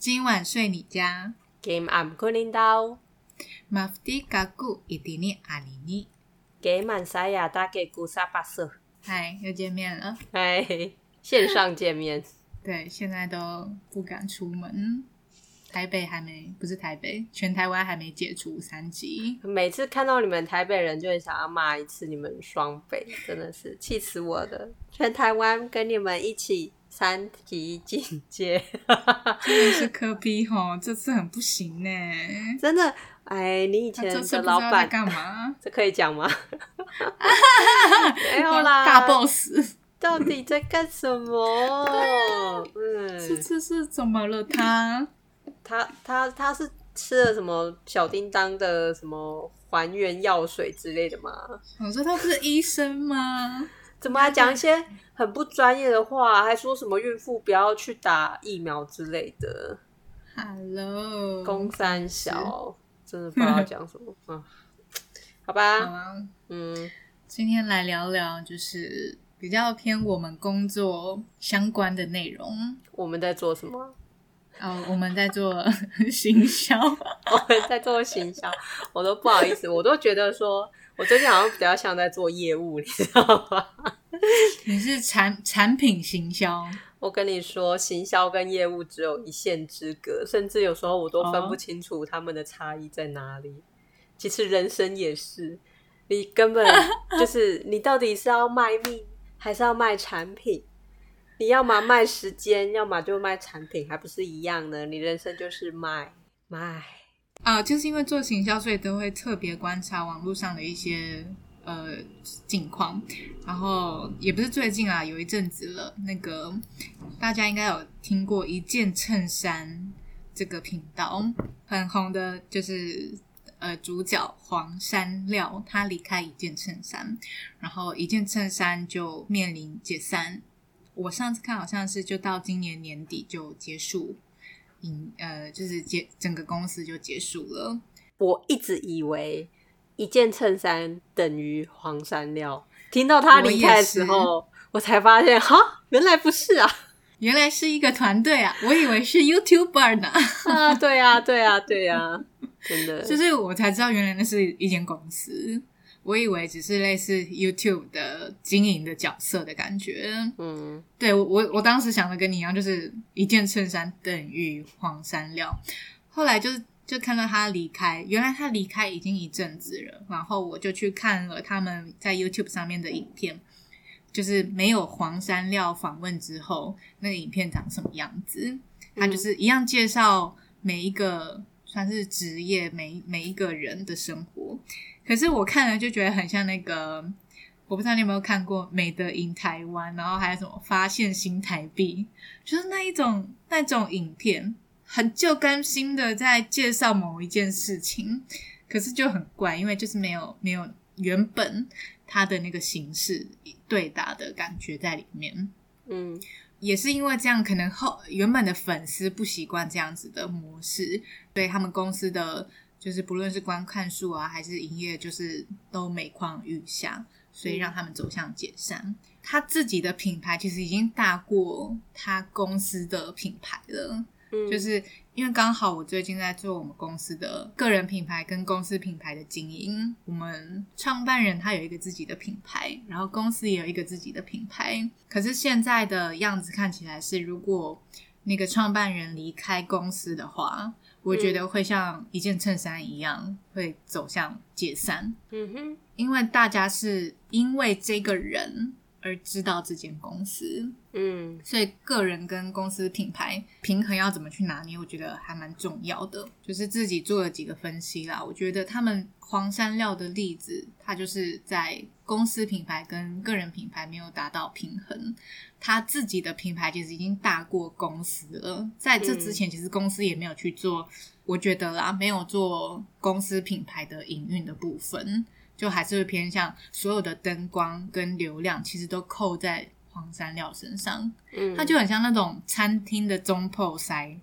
今晚睡你家。Game I'm calling down，Mafti gagu idini alini。给满沙雅打给古萨巴瑟，嗨，又见面了。嗨，线上见面，对，现在都不敢出门。台北还没，不是台北，全台湾还没解除三级。每次看到你们台北人，就会想要骂一次你们双北，真的是气死我了！全台湾跟你们一起三级警戒，真的是科比吼，这次很不行呢。真的，哎，你以前的老板，干嘛？这可以讲吗？没有啦，大 boss，到底在干什么？这嗯，次是怎么了他？他他他是吃了什么小叮当的什么还原药水之类的吗？我说他不是医生吗？怎么还讲一些很不专业的话，还说什么孕妇不要去打疫苗之类的？Hello，公三小真的不知道讲什么，嗯，好吧，好啊，嗯，今天来聊聊就是比较偏我们工作相关的内容。我们在做什么？哦，我们在做 行销，我们在做行销，我都不好意思，我都觉得说，我最近好像比较像在做业务，你知道吗？你是产产品行销，我跟你说，行销跟业务只有一线之隔，甚至有时候我都分不清楚他们的差异在哪里。其实人生也是，你根本 就是你到底是要卖命还是要卖产品？你要么卖时间，要么就卖产品，还不是一样的？你人生就是卖卖。啊，就是因为做行销，所以都会特别观察网络上的一些呃近况。然后也不是最近啊，有一阵子了，那个大家应该有听过一件衬衫这个频道很红的，就是呃主角黄山料他离开一件衬衫，然后一件衬衫就面临解散。我上次看好像是就到今年年底就结束。营呃，就是结整个公司就结束了。我一直以为一件衬衫等于黄山料，听到他离开的时候，我才发现，哈，原来不是啊！原来是一个团队啊，我以为是 YouTuber 呢。啊，对啊，对啊，对啊，真的，就是我才知道，原来那是一间公司。我以为只是类似 YouTube 的经营的角色的感觉。嗯，对我我我当时想的跟你一样，就是一件衬衫等于黄山料。后来就是就看到他离开，原来他离开已经一阵子了。然后我就去看了他们在 YouTube 上面的影片，就是没有黄山料访问之后，那个影片长什么样子。他就是一样介绍每一个算是职业，每每一个人的生活。可是我看了就觉得很像那个。我不知道你有没有看过《美德赢台湾》，然后还有什么发现新台币，就是那一种那种影片，很旧更新的在介绍某一件事情，可是就很怪，因为就是没有没有原本它的那个形式对答的感觉在里面。嗯，也是因为这样，可能后原本的粉丝不习惯这样子的模式，对他们公司的就是不论是观看数啊，还是营业，就是都每况愈下。所以让他们走向解散。他自己的品牌其实已经大过他公司的品牌了，嗯就是因为刚好我最近在做我们公司的个人品牌跟公司品牌的经营。我们创办人他有一个自己的品牌，然后公司也有一个自己的品牌。可是现在的样子看起来是，如果那个创办人离开公司的话，我觉得会像一件衬衫一样，会走向解散。嗯哼，因为大家是因为这个人而知道这间公司，嗯所以个人跟公司品牌平衡要怎么去拿捏，我觉得还蛮重要的。就是自己做了几个分析啦，我觉得他们黄山料的例子，它就是在公司品牌跟个人品牌没有达到平衡，他自己的品牌其实已经大过公司了。在这之前，其实公司也没有去做，我觉得啦，没有做公司品牌的营运的部分。就还是会偏向所有的灯光跟流量，其实都扣在黄山料身上。嗯，它就很像那种餐厅的中破塞，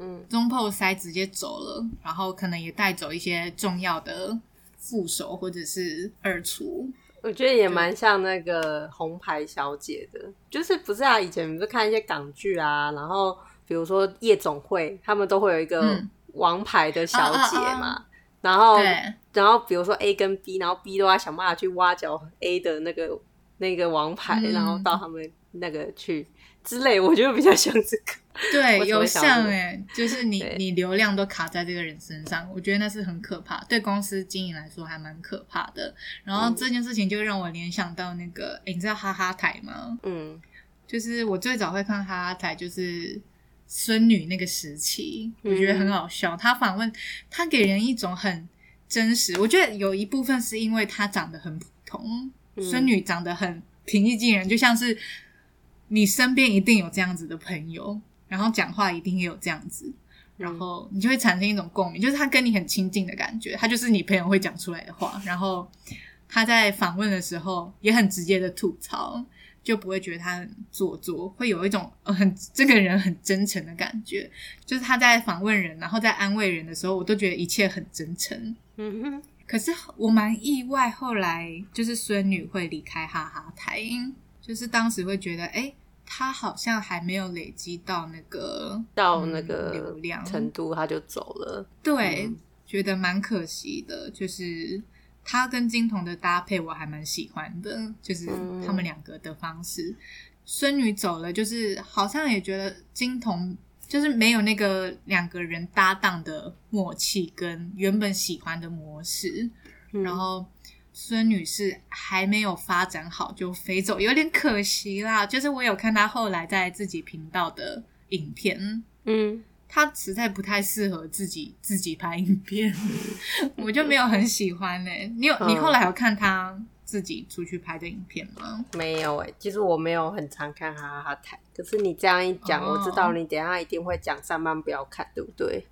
嗯中破塞直接走了，然后可能也带走一些重要的副手或者是二厨。我觉得也蛮像那个红牌小姐的，就是不是啊？以前不是看一些港剧啊，然后比如说夜总会，他们都会有一个嗯王牌的小姐嘛，啊啊然后对，然后比如说 A 跟 B，然后 B 都要想办法去挖角 A 的那个那个王牌，嗯然后到他们那个去之类，我觉得比较像这个。对，有像哎、就是你你流量都卡在这个人身上，我觉得那是很可怕，对公司经营来说还蛮可怕的。然后嗯这件事情就让我联想到那个，哎、你知道哈哈台吗？嗯就是我最早会看哈哈台，就是孙女那个时期，我觉得很好笑。他访问，他给人一种很真实，我觉得有一部分是因为她长得很普通，嗯孙女长得很平易近人，就像是你身边一定有这样子的朋友，然后讲话一定也有这样子。然后你就会产生一种共鸣，就是他跟你很亲近的感觉，他就是你朋友会讲出来的话。然后他在访问的时候也很直接的吐槽，就不会觉得他很做作，会有一种呃很这个人很真诚的感觉。就是他在访问人，然后在安慰人的时候，我都觉得一切很真诚。嗯哼，可是我蛮意外，后来就是孙女会离开哈哈台，就是当时会觉得，哎，他好像还没有累积到那个嗯到那个流量程度他就走了。对，嗯觉得蛮可惜的。就是他跟金童的搭配，我还蛮喜欢的，就是嗯他们两个的方式。孙女走了，就是好像也觉得金童就是没有那个两个人搭档的默契跟原本喜欢的模式，嗯然后。孙女士还没有发展好就飞走，有点可惜啦。就是我有看她后来在自己频道的影片，嗯，他实在不太适合自己自己拍影片，我就没有很喜欢呢、你有你嗯后来有看他自己出去拍的影片吗？没有哎、其实我没有很常看哈哈台，可是你这样一讲，哦我知道你等一下一定会讲上班不要看，对不对？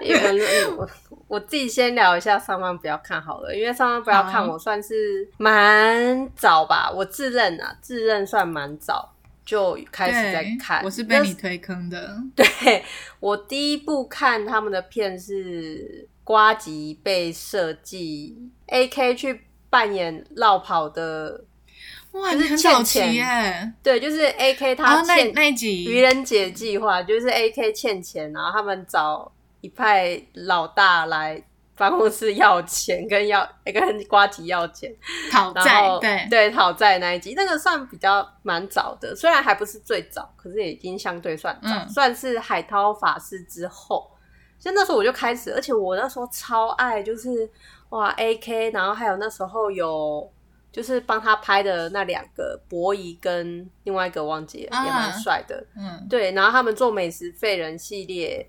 因为我我自己先聊一下上班不要看好了，因为上班不要看我算是蛮早吧，我自认啊，自认算蛮早就开始在看。我是被你推坑的。对我第一部看他们的片是瓜吉被设计，A.K 去扮演绕跑的，哇，就是你很早欠钱期耶！对，就是 A.K 他啊，那欠、愚人节计划，就是 A.K 欠钱，然后他们找一派老大来办公室要钱，跟要 跟瓜吉要钱，讨，债对。对讨债那一集，那个算比较蛮早的，虽然还不是最早，可是也已经相对算早，嗯。算是海涛法师之后。所以那时候我就开始，而且我那时候超爱，就是哇 A K，然后还有那时候有就是帮他拍的那两个博仪跟另外一个忘记了，啊。也蛮帅的。嗯，对，然后他们做美食废人系列，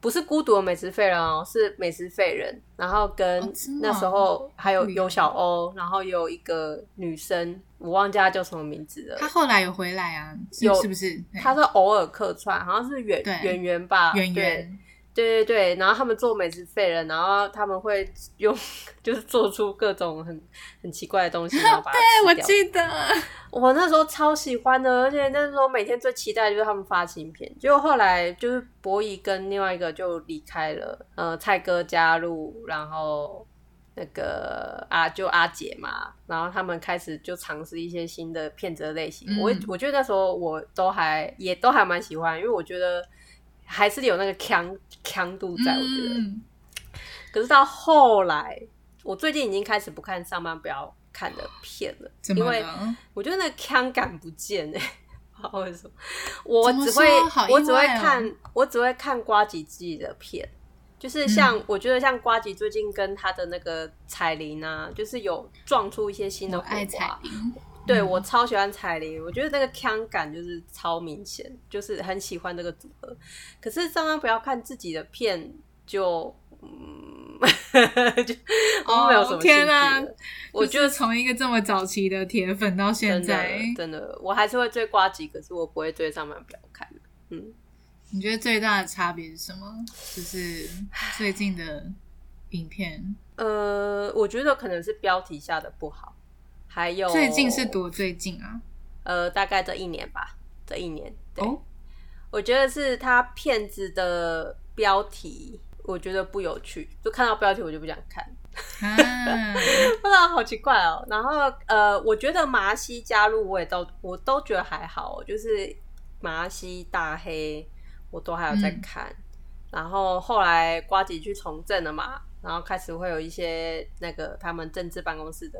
不是孤独的美食废人哦，是美食废人。然后跟那时候还有有小欧，然后有一个女生，我忘记她叫什么名字了她。后来有回来啊，有是不是？她是偶尔客串，好像是圆对圆圆吧，对圆圆，对对对，然后他们做美食废人，然后他们会用就是做出各种很很奇怪的东西，然后把它 对，我。记得，我那时候超喜欢的，而且那时候每天最期待的就是他们发新片。结果后来就是博弈跟另外一个就离开了，呃，蔡哥加入，然后那个啊就阿姐嘛，然后他们开始就尝试一些新的片子的类型。嗯我我觉得那时候我都还也都还蛮喜欢，因为我觉得还是有那个强强度在，我觉得。嗯，可是到后来，我最近已经开始不看上班不要看的片了，因为？我觉得那个腔感不见哎、为什么，我只会、我只会看我只会看瓜吉自己的片，就是像、我觉得像瓜吉最近跟他的那个彩铃啊，就是有撞出一些新的火花。铃，对嗯我超喜欢彩铃，我觉得那个腔感就是超明显，就是很喜欢这个组合。可是上班不要看自己的片就。嗯，就我没有什么哦天啊我觉得就是从一个这么早期的铁粉到现真在的，真的，我还是会追瓜吉，可是我不会追上班不要看。嗯，你觉得最大的差别是什么？就是最近的影片，呃，我觉得可能是标题下的不好，还有最近是多最近啊？呃，大概这一年吧，这一年。对，哦，我觉得是他片子的标题，我觉得不有趣，就看到标题我就不想看。啊，不知道，好奇怪哦。然后呃，我觉得麻西加入我也都我都觉得还好哦，就是麻西大黑，我都还有在看。然后后来瓜吉去从政了嘛，然后开始会有一些那个他们政治办公室的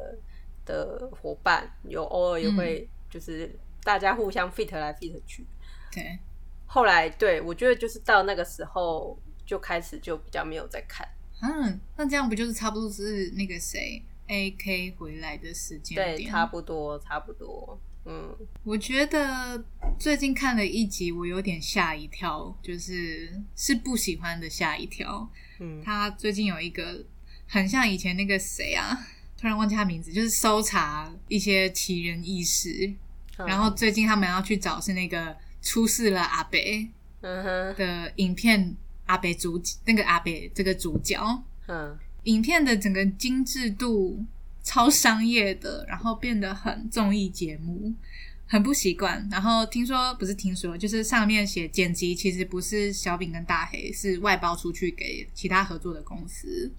的伙伴，有偶尔也会就是大家互相 fit 来 fit 去。对，后来对我觉得就是到那个时候就开始就比较没有在看。嗯，那这样不就是差不多是那个谁 A K 回来的时间对，差不多差不多。嗯，我觉得最近看了一集，我有点吓一跳，就是是不喜欢的吓一跳。嗯他最近有一个很像以前那个谁啊，突然忘记他名字，就是搜查一些奇人异事。嗯。然后最近他们要去找是那个出事了阿北的影片，阿北主那个阿北这个主角，嗯。影片的整个精致度超商业的，然后变得很综艺节目，很不习惯。然后听说不是听说，就是上面写剪辑其实不是小饼跟大黑，是外包出去给其他合作的公司，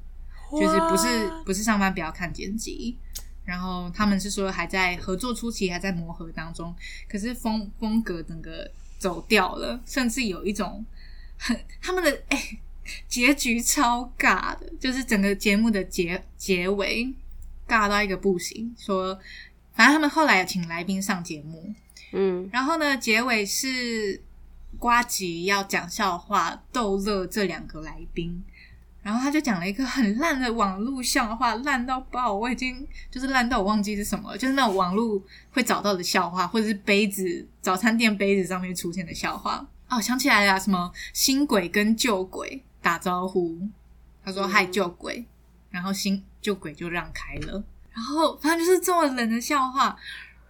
就是不是不是上班不要看剪辑。然后他们是说还在合作初期，还在磨合当中，可是风风格整个走掉了，甚至有一种很他们的哎、结局超尬的，就是整个节目的结结尾尬到一个不行。说反正他们后来请来宾上节目，嗯然后呢，结尾是瓜吉要讲笑话逗乐这两个来宾，然后他就讲了一个很烂的网络笑话，烂到爆，我已经就是烂到我忘记是什么了，就是那种网络会找到的笑话，或者是杯子早餐店杯子上面出现的笑话。哦，想起来了，什么新鬼跟旧鬼打招呼，他说嗯嗨旧鬼，然后新旧鬼就让开了，然后反正就是这么冷的笑话，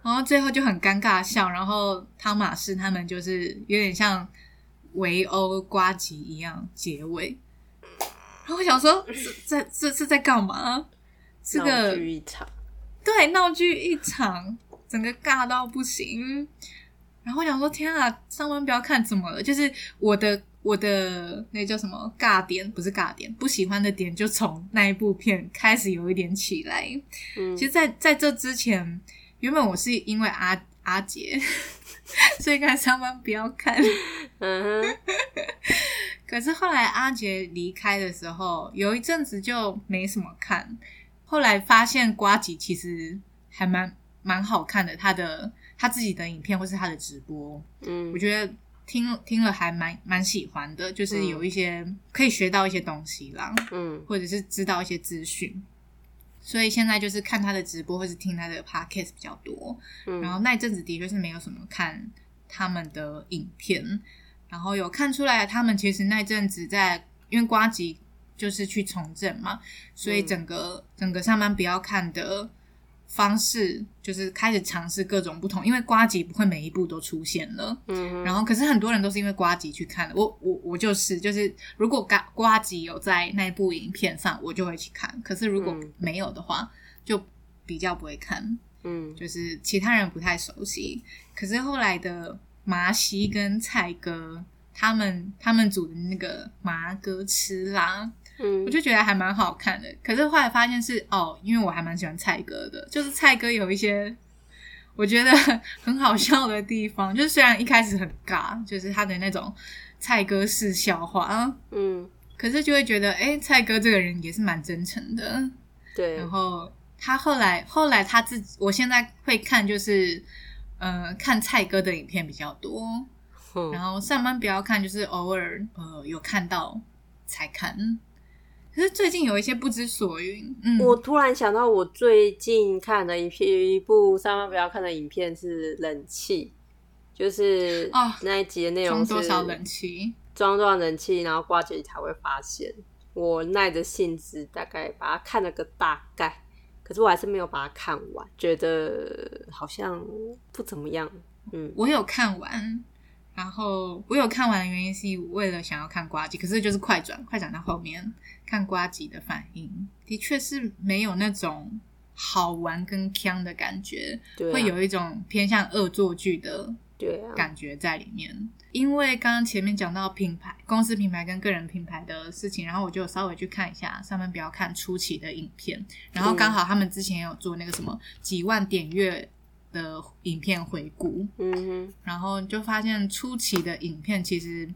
然后最后就很尴尬笑，然后汤马士他们就是有点像围殴瓜吉一样结尾，然后我想说这这这是在干嘛？这闹个剧一场。对闹剧一场，整个尬到不行。然后我想说，天啊，上班不要看怎么了？就是我的我的那叫什么尬点，不是尬点，不喜欢的点就从那一部片开始有一点起来。嗯其实在，在这之前，原本我是因为阿阿杰，所以看上班不要看。嗯哼，可是后来阿杰离开的时候，有一阵子就没什么看。后来发现瓜吉其实还蛮蛮好看的，他的他自己的影片或是他的直播，嗯我觉得听听了还蛮蛮喜欢的，就是有一些可以学到一些东西啦。嗯或者是知道一些资讯。所以现在就是看他的直播或是听他的 podcast 比较多，嗯，然后那一阵子的确是没有什么看他们的影片，然后有看出来他们其实那阵子在因为瓜吉就是去从政嘛，所以整个、整个上班不要看的方式就是开始尝试各种不同，因为瓜吉不会每一部都出现了，嗯然后，可是很多人都是因为瓜吉去看的。我我我就是就是，如果瓜瓜吉有在那部影片上，我就会去看。可是如果嗯没有的话，就比较不会看。嗯就是其他人不太熟悉。可是后来的麻西跟蔡哥他们他们组的那个麻哥吃啦，嗯我就觉得还蛮好看的。可是后来发现是哦，因为我还蛮喜欢蔡哥的，就是蔡哥有一些我觉得 很好笑的地方，就是虽然一开始很尬，就是他的那种蔡哥式笑话啊，嗯，可是就会觉得哎，蔡哥这个人也是蛮真诚的。对然，后他后来后来他自己，我现在会看就是呃看蔡哥的影片比较多，嗯然后上班不要看，就是偶尔呃有看到才看。可是最近有一些不知所云，嗯，我突然想到，我最近看的一片一部上班不要看的影片是冷气，就是哦那一集的内容是装多少冷气？装多少冷气，然后挂机才会发现。我耐着性子大概把它看了个大概，可是我还是没有把它看完，觉得好像不怎么样。嗯我有看完，然后我有看完的原因是为了想要看瓜吉，可是就是快转，快转到后面看瓜吉的反应，的确是没有那种好玩跟腔的感觉，会有一种偏向恶作剧的对啊，感觉在里面。因为刚刚前面讲到品牌、公司品牌跟个人品牌的事情，然后我就稍微去看一下上面不要看初期的影片，然后刚好他们之前有做那个什么几万点阅的影片回顾，嗯哼，然后就发现初期的影片其实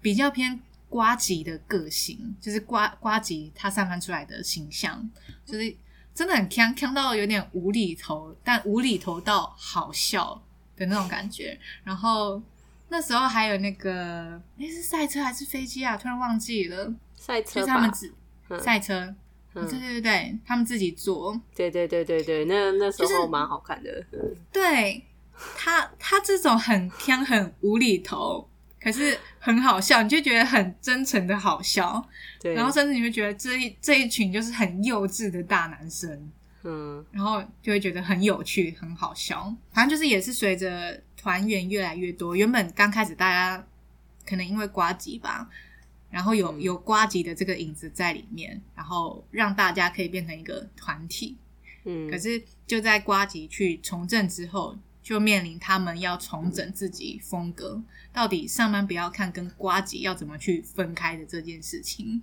比较偏瓜吉的个性，就是瓜瓜吉他散发出来的形象，就是真的很呛呛到有点无厘头，但无厘头到好笑的那种感觉。然后那时候还有那个，诶是赛车还是飞机啊？突然忘记了，赛车就是他们吧，自嗯。赛车，嗯。对对对对，他们自己做，对对对对对，那那时候蛮好看的，嗯。对他，他这种很偏很无厘头，可是很好笑，你就觉得很真诚的好笑，对，然后甚至你会觉得这一这一群就是很幼稚的大男生，嗯。然后就会觉得很有趣、很好笑。反正就是也是随着团员越来越多，原本刚开始大家可能因为瓜吉吧。然后有嗯有瓜吉的这个影子在里面，然后让大家可以变成一个团体。嗯，可是就在瓜吉去从政之后，就面临他们要重整自己风格，到底上班不要看跟瓜吉要怎么去分开的这件事情。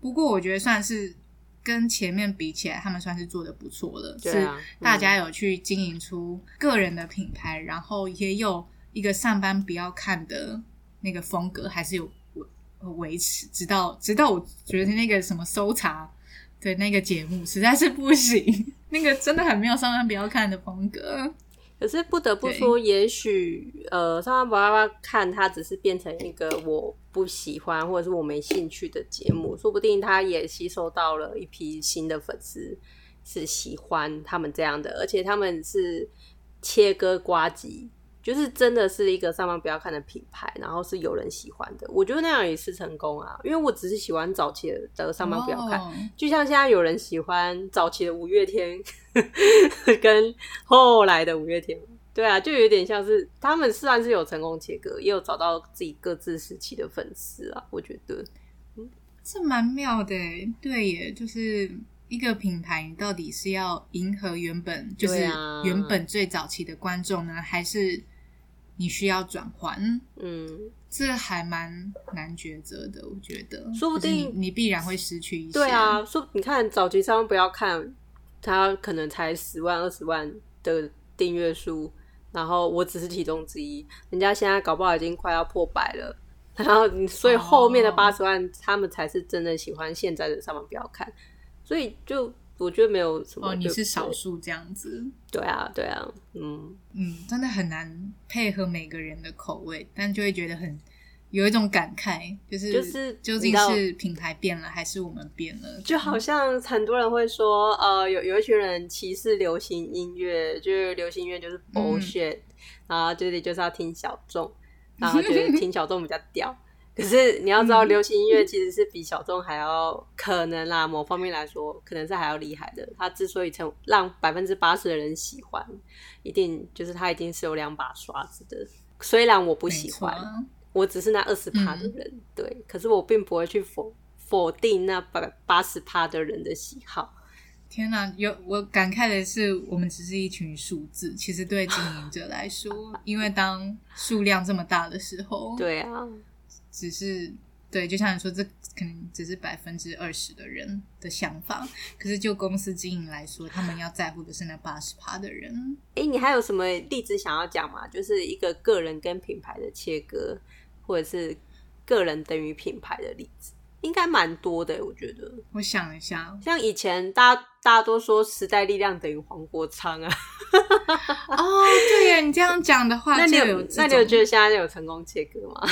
不过我觉得算是跟前面比起来，他们算是做的不错了，啊是大家有去经营出个人的品牌，然后也有一个上班不要看的那个风格，还是有维维持，直到直到我觉得那个什么搜查的那个节目实在是不行，那个真的很没有上班不要看的风格。可是不得不说，也许呃，上班不要看它，只是变成一个我不喜欢或者是我没兴趣的节目，说不定它也吸收到了一批新的粉丝，是喜欢他们这样的，而且他们是切割瓜吉，就是真的是一个上班不要看的品牌，然后是有人喜欢的，我觉得那样也是成功啊，因为我只是喜欢早期的上班不要看，哦。就像现在有人喜欢早期的五月天，跟后来的五月天，对啊，就有点像是他们虽然是有成功切割，也有找到自己各自时期的粉丝啊。我觉得，嗯这蛮妙的耶，对耶，就是一个品牌，你到底是要迎合原本就是原本最早期的观众呢，还是你需要转换？嗯，这还蛮难抉择的，我觉得，说不定你你必然会失去一些。对啊，说你看早期上不要看，他可能才十万二十万的订阅数，然后我只是其中之一，人家现在搞不好已经快要破百了。然后你，所以后面的哦八十万，他们才是真的喜欢现在的上班不要看，所以就我觉得没有什么哦，你是少数这样子，对啊，对啊，嗯，嗯，真的很难配合每个人的口味，但就会觉得很有一种感慨，就是就是究竟是品牌变了，还是我们变了？就好像很多人会说，呃，有有一群人歧视流行音乐，就是流行音乐就是嗯 bullshit，、然后这里就是要听小众，然后觉得听小众比较屌。可是你要知道，嗯流行音乐其实是比小众还要可能啦，某方面来说，可能是还要厉害的。它之所以成让百分之八十的人喜欢，一定就是它一定是有两把刷子的。虽然我不不喜欢，我只是那二十趴的人，对，可是我并不会去否否定那百八十趴的人的喜好。天哪，有我感慨的是，我们只是一群数字。其实对经营者来说，因为当数量这么大的时候，，对啊，只是对，就像你说，这可能只是百分之二十的人的想法。可是就公司经营来说，他们要在乎的是那八十趴的人。哎、你还有什么例子想要讲吗？就是一个个人跟品牌的切割，或者是个人等于品牌的例子，应该蛮多的。我觉得，我想一下，像以前大家大家都说时代力量等于黄国昌啊，哦，对呀，你这样讲的话，那你就有这那你有觉得现在有成功切割吗？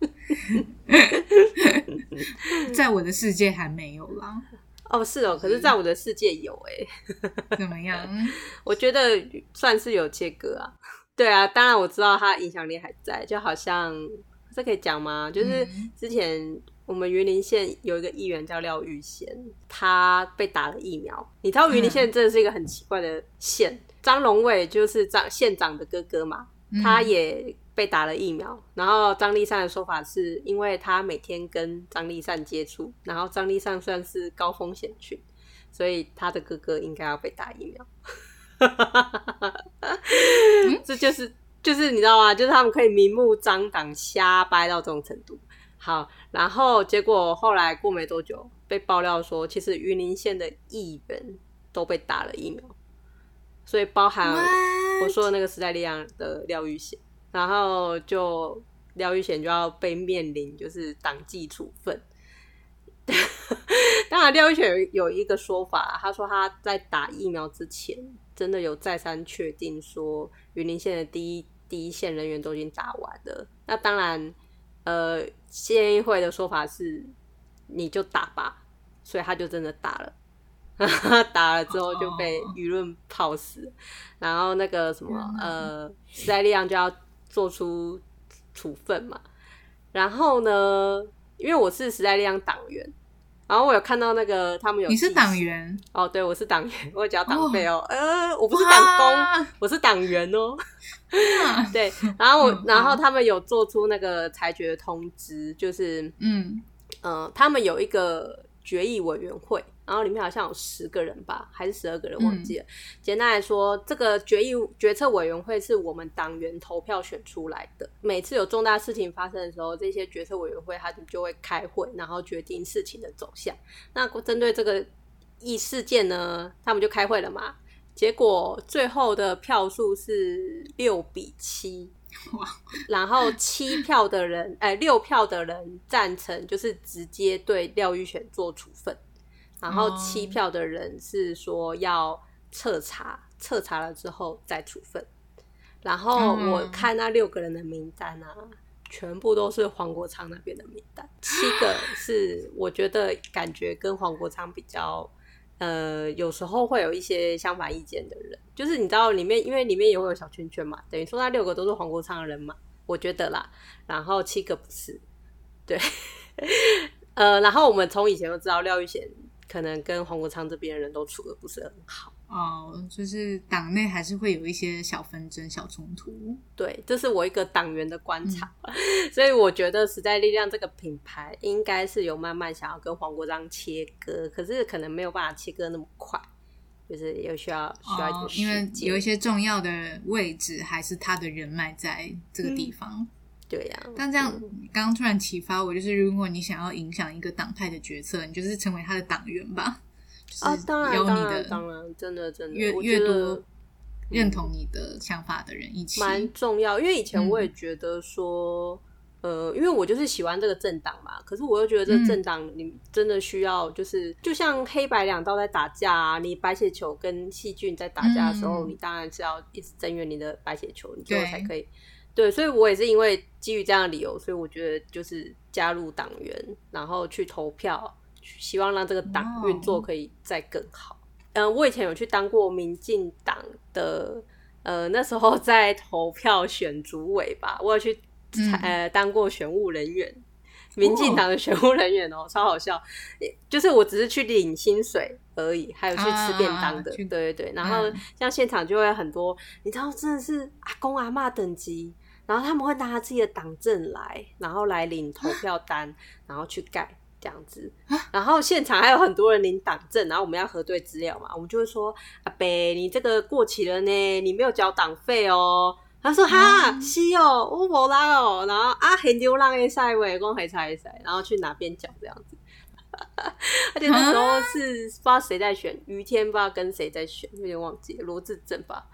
在我的世界还没有啦？哦，是哦，可是在我的世界有哎、怎么样？我觉得算是有切割啊。对啊，当然我知道他影响力还在，就好像这可以讲吗？就是嗯之前我们云林县有一个议员叫廖玉贤，他被打了疫苗。你知道云林县真的是一个很奇怪的县，张荣伟就是张县长的哥哥嘛，嗯他也被打了疫苗。然后张立善的说法是因为他每天跟张立善接触，然后张立善算是高风险群，所以他的哥哥应该要被打疫苗。这就是就是你知道吗？就是他们可以明目张胆瞎掰到这种程度。好，然后结果后来过没多久，被爆料说，其实云林县的议员都被打了疫苗，所以包含我说的那个时代力量的廖玉贤，然后就廖玉贤就要被面临就是党纪处分。当然，廖玉贤有有一个说法，他说他在打疫苗之前，真的有再三确定说云林县的第一第一线人员都已经打完了。那当然，呃，县议会的说法是你就打吧，所以他就真的打了。打了之后就被舆论泡死，然后那个什么呃，时代力量就要做出处分嘛。然后呢，因为我是时代力量党员，然后我有看到那个他们有你是党员哦，对我是党员，我交党费哦。呃，我不是党工，我是党员哦。对，然后我然后他们有做出那个裁决通知，就是嗯呃，他们有一个决议委员会。然后里面好像有十个人吧，还是十二个人，忘记了。简单来说，这个决议决策委员会是我们党员投票选出来的。每次有重大事情发生的时候，这些决策委员会他们就会开会，然后决定事情的走向。那针对这个议事件呢，他们就开会了嘛。结果最后的票数是六比七，哇！然后七票的人，哎，六票的人赞成，就是直接对廖玉璇做处分。然后七票的人是说要彻查，彻查了之后再处分。然后我看那六个人的名单啊，全部都是黄国昌那边的名单，七个是我觉得感觉跟黄国昌比较，呃，有时候会有一些相反意见的人，就是你知道里面，因为里面也会有小圈圈嘛，等于说那六个都是黄国昌的人嘛，我觉得啦。然后七个不是，对，呃，然后我们从以前就知道廖玉贤。可能跟黄国昌这边人都处的不是很好哦，就是党内还是会有一些小纷争、小冲突。对，这是我一个党员的观察，所以我觉得时代力量这个品牌应该是有慢慢想要跟黄国昌切割，可是可能没有办法切割那么快，就是有需要需要一点因为有一些重要的位置还是他的人脉在这个地方。对呀，但这样刚刚突然启发我，就是如果你想要影响一个党派的决策，你就是成为他的党员吧。啊，当然，当然，当然，真的，真的，越越多认同你的想法的人一起，蛮重要。因为以前我也觉得说，呃，因为我就是喜欢这个政党嘛，可是我又觉得这政党你真的需要，就是就像黑白两道在打架啊，你白血球跟细菌在打架的时候，你当然是要一直增援你的白血球，你最后才可以。对，所以我也是因为基于这样的理由，所以我觉得就是加入党员，然后去投票，希望让这个党运作可以再更好。嗯，我以前有去当过民进党的，呃，那时候 在投票选主委吧，我有去呃当过选务人员，民进党的选务人员哦，超好笑，就是我只是去领薪水而已，还有去吃便当的，对对对。然后像现场就会很多，你知道，真的是阿公阿妈等级。然后他们会拿自己的党证来，然后来领投票单，然后去盖这样子。然后现场还有很多人领党证，然后我们要核对资料嘛，我们就会说：“阿伯，你这个过期了呢，你没有交党费哦。”他说：“哈，是哦，我无拉哦。”然后啊，很流浪的赛位，公黑差一猜，然后去哪边缴这样子。而且那时候是不知道谁在选，于天不知道跟谁在选，有点忘记了，罗志正吧。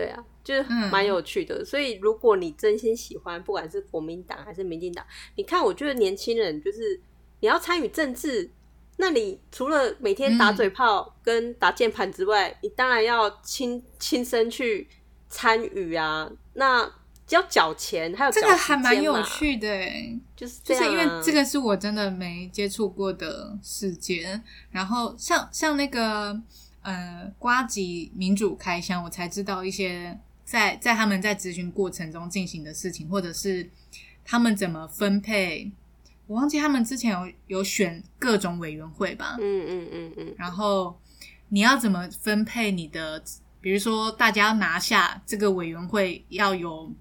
对啊，就是蛮有趣的。所以，如果你真心喜欢，不管是国民党还是民进党，你看，我觉得年轻人就是你要参与政治，那你除了每天打嘴炮跟打键盘之外，你当然要亲亲身去参与啊。那要缴钱，还有这个还蛮有趣的，就是就是因为这个是我真的没接触过的世界。然后，像像那个。呃，瓜吉民主开箱，我才知道一些在在他们在咨询过程中进行的事情，或者是他们怎么分配。我忘记他们之前有有选各种委员会吧？嗯嗯嗯嗯。然后你要怎么分配你的？比如说，大家拿下这个委员会要有。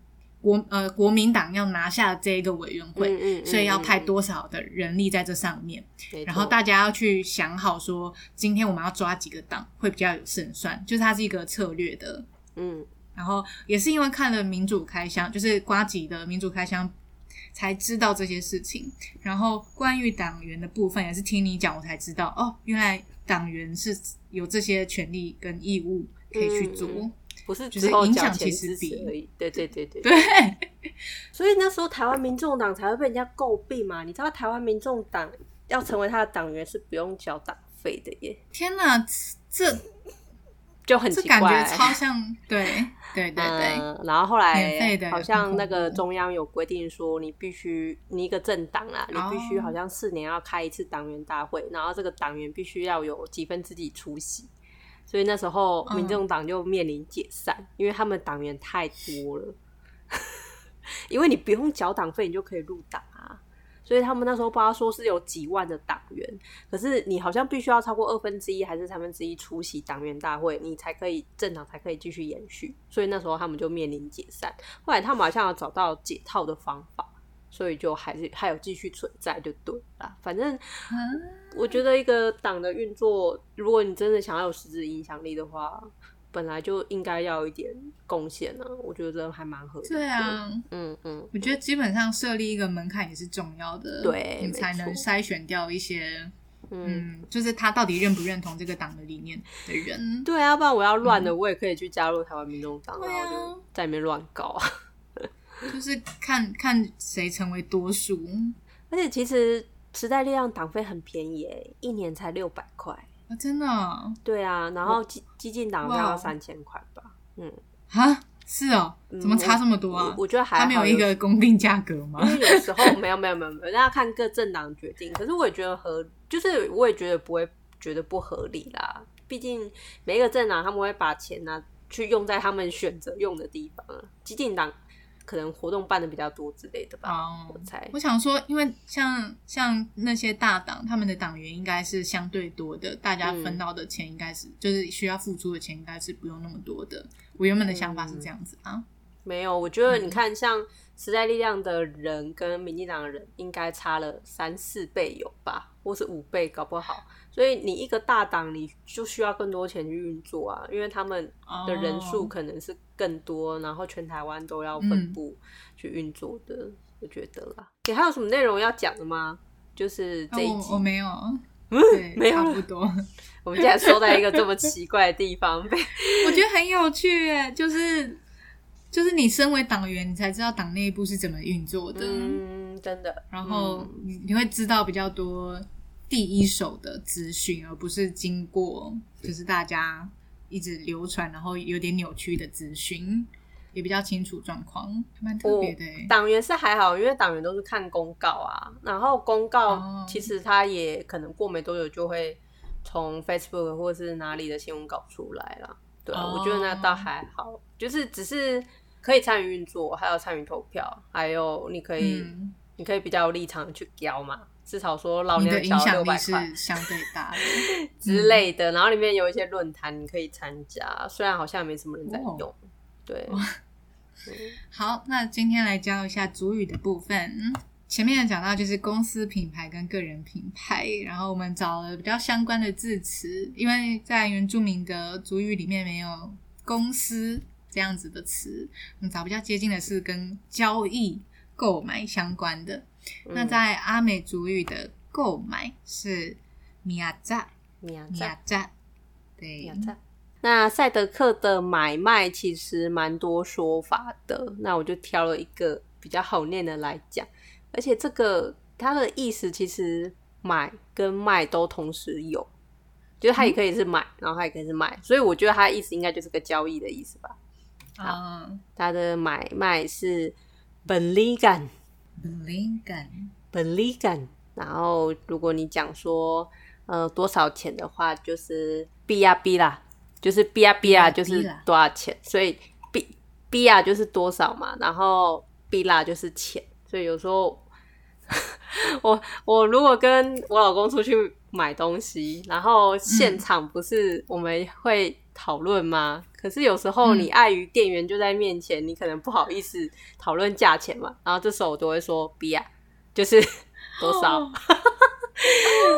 国呃，国民党要拿下这一个委员会，所以要派多少的人力在这上面，然后大家要去想好说，今天我们要抓几个党会比较有胜算，就是它是一个策略的。嗯，然后也是因为看了民主开箱，就是瓜吉的民主开箱，才知道这些事情。然后关于党员的部分，也是听你讲我才知道，哦，原来党员是有这些权利跟义务可以去做。不是只是影响其实比而已。对对对对对，所以那时候台湾民众党才会被人家诟病嘛。你知道台湾民众党要成为他的党员是不用交党费的耶，天哪，这就很奇怪。觉超像，对对 对对，嗯，然后后来好像那个中央有规定说，你必须你一个政党啦，你必须哦好像四年要开一次党员大会，然后这个党员必须要有几分之几出席。所以那时候嗯民众党就面临解散，因为他们党员太多了，因为你不用缴党费，你就可以入党啊。所以他们那时候不知道说是有几万的党员，可是你好像必须要超过二分之一还是三分之一出席党员大会，你才可以政党才可以继续延续。所以那时候他们就面临解散。后来他们好像有找到解套的方法，所以就还是还有继续存在就对了。反正我觉得一个党的运作，如果你真的想要有实质影响力的话，本来就应该要一点贡献呢。我觉得还蛮合理的。对啊，嗯嗯，我觉得基本上设立一个门槛也是重要的，对你才能筛选掉一些，嗯嗯，就是他到底认不认同这个党的理念的人。对啊，不然我要乱的，我也可以去加入台湾民众党，然后就在里面乱搞啊。就是看看谁成为多数，而且其实时代力量党费很便宜耶，一年才六百块。啊，真的啊对啊，然后激激进党哇要三千块吧。嗯，啊是哦，嗯怎么差这么多我啊？我觉得还没有一个公定价格吗？因为有时候没有没有没有没有，那要看各政党决定。可是我也觉得合，就是我也觉得不会觉得不合理啦。毕竟每一个政党他们会把钱拿去用在他们选择用的地方啊。激进党可能活动办的比较多之类的吧，哦我猜。我想说，因为像像那些大党，他们的党员应该是相对多的，大家分到的钱应该是、就是需要付出的钱应该是不用那么多的。我原本的想法是这样子啊，没有，我觉得你看，像时代力量的人跟民进党的人应该差了三四倍有吧，或是五倍，搞不好。所以你一个大党，你就需要更多钱去运作啊，因为他们的人数哦。可能是更多，然后全台湾都要分布去运作的。我觉得啦，你还有什么内容要讲的吗？就是这一集，啊我我没有，对，没有。差不多。我们竟然说在一个这么奇怪的地方，被 我觉得很有趣，就是就是你身为党员，你才知道党内部是怎么运作的，嗯，真的，然后嗯。你你会知道比较多第一手的资讯，而不是经过就是大家一直流传，然后有点扭曲的资讯，也比较清楚状况，还蛮特别的耶。党员是还好，因为党员都是看公告啊，然后公告哦。其实他也可能过没多久就会从 Facebook 或是哪里的新闻稿出来了。对我觉得那倒还好，就是只是可以参与运作，还有参与投票，还有你可以、嗯，你可以比较有立场地去交嘛，至少说老你娘交的影响力六百块是相对大的。之类的，然后里面有一些论坛你可以参加，虽然好像没什么人在哦用，对，好，那今天来教一下主语的部分。嗯前面讲到就是公司品牌跟个人品牌，然后我们找了比较相关的字词，因为在原住民的主语里面没有公司这样子的词，我们找比较接近的是跟交易、购买相关的。那在阿美族语的购买是米亚扎，米亚米亚扎，对，那赛德克的买卖其实蛮多说法的，那我就挑了一个比较好念的来讲，而且这个它的意思其实买跟卖都同时有，就是它也可以是买，然后它也可以是卖，所以我觉得它的意思应该就是个交易的意思吧。好。它的买卖是本利感，灵感，本利感，然后如果你讲说呃多少钱的话，就是币呀币啦，就是币呀币啦，币啦。就是多少钱，所以币币呀就是多少嘛，然后币啦就是钱，所以有时候我我如果跟我老公出去买东西，然后现场不是我们会讨论吗？可是有时候你碍于店员就在面前，你可能不好意思讨论价钱嘛，然后这时候我都会说币呀，就是多少。哦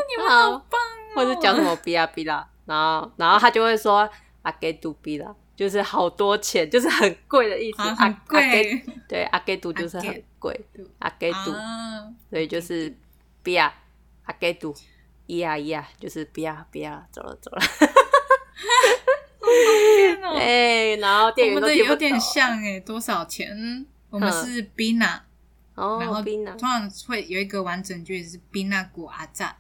你们好棒哦！或者讲什么比啦比啦，然后然后他就会说阿给杜比啦，就是好多钱，就是很贵的意思。啊，阿给贵，对阿给杜就是很贵，阿给杜，啊，所以就是比呀阿给杜，咿呀咿呀，就是比呀比呀，走了走了。哦。哎，然后店我们的员都有点像哎，多少钱？我们嗯是 Bina，哦，然后冰呢通？常会有一个完整句子是 Bina 古阿扎，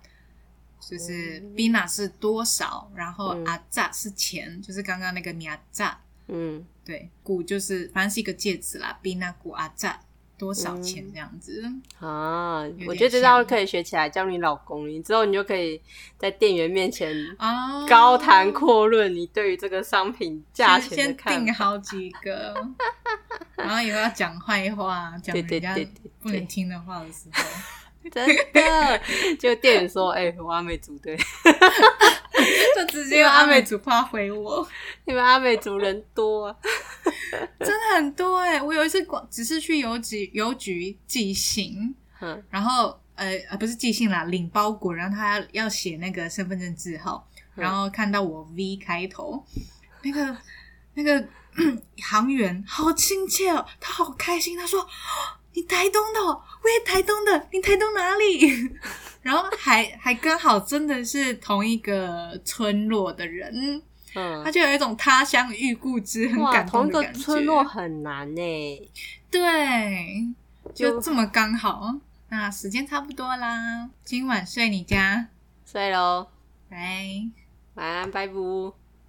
就是嗯 Bina 是多少，然后嗯阿扎是钱，就是刚刚那个尼阿扎。嗯，对，古就是反正是一个戒指啦，Bina 古阿扎多少嗯钱这样子。啊，我觉得这招可以学起来，教你老公，你之后你就可以在店员面前啊，高谈阔论你对于这个商品价钱的先看法。定好几个，然后以后要讲坏话，讲人家不能听的话的时候，真的，就店员说：“哎、我阿美族对，就直接用阿美族话回我，你们阿美族人多啊。真的很多哎、我有一次光只是去邮局邮局寄信，嗯然后呃呃不是寄信啦，领包裹，然后他要要写那个身份证字号，嗯然后看到我 V 开头，那个那个 航员好亲切哦，他好开心，他说。你台东的哦，我也台东的，你台东哪里？然后还还刚好真的是同一个村落的人，嗯他，就有一种他乡遇故知，很，感同一个动的感觉。村落很难呢。对，就就这么刚好。那时间差不多啦，今晚睡你家，睡喽，拜。晚安，拜拜。